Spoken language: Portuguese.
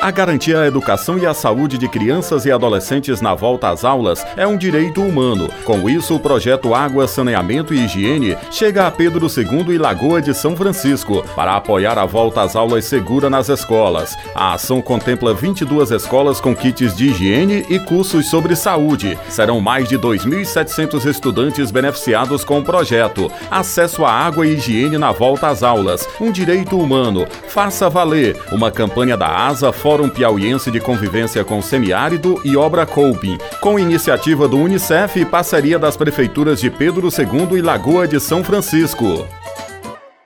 A garantia à educação e à saúde de crianças e adolescentes na volta às aulas é um direito humano. Com isso, o projeto Água, Saneamento e Higiene chega a Pedro II e Lagoa de São Francisco para apoiar a volta às aulas segura nas escolas. A ação contempla 22 escolas com kits de higiene e cursos sobre saúde. Serão mais de 2.700 estudantes beneficiados com o projeto. Acesso à água e higiene na volta às aulas, um direito humano. Faça valer. Uma campanha da ASA Fórum Piauiense de Convivência com Semiárido e Obra Coping, com iniciativa do Unicef e parceria das prefeituras de Pedro II e Lagoa de São Francisco.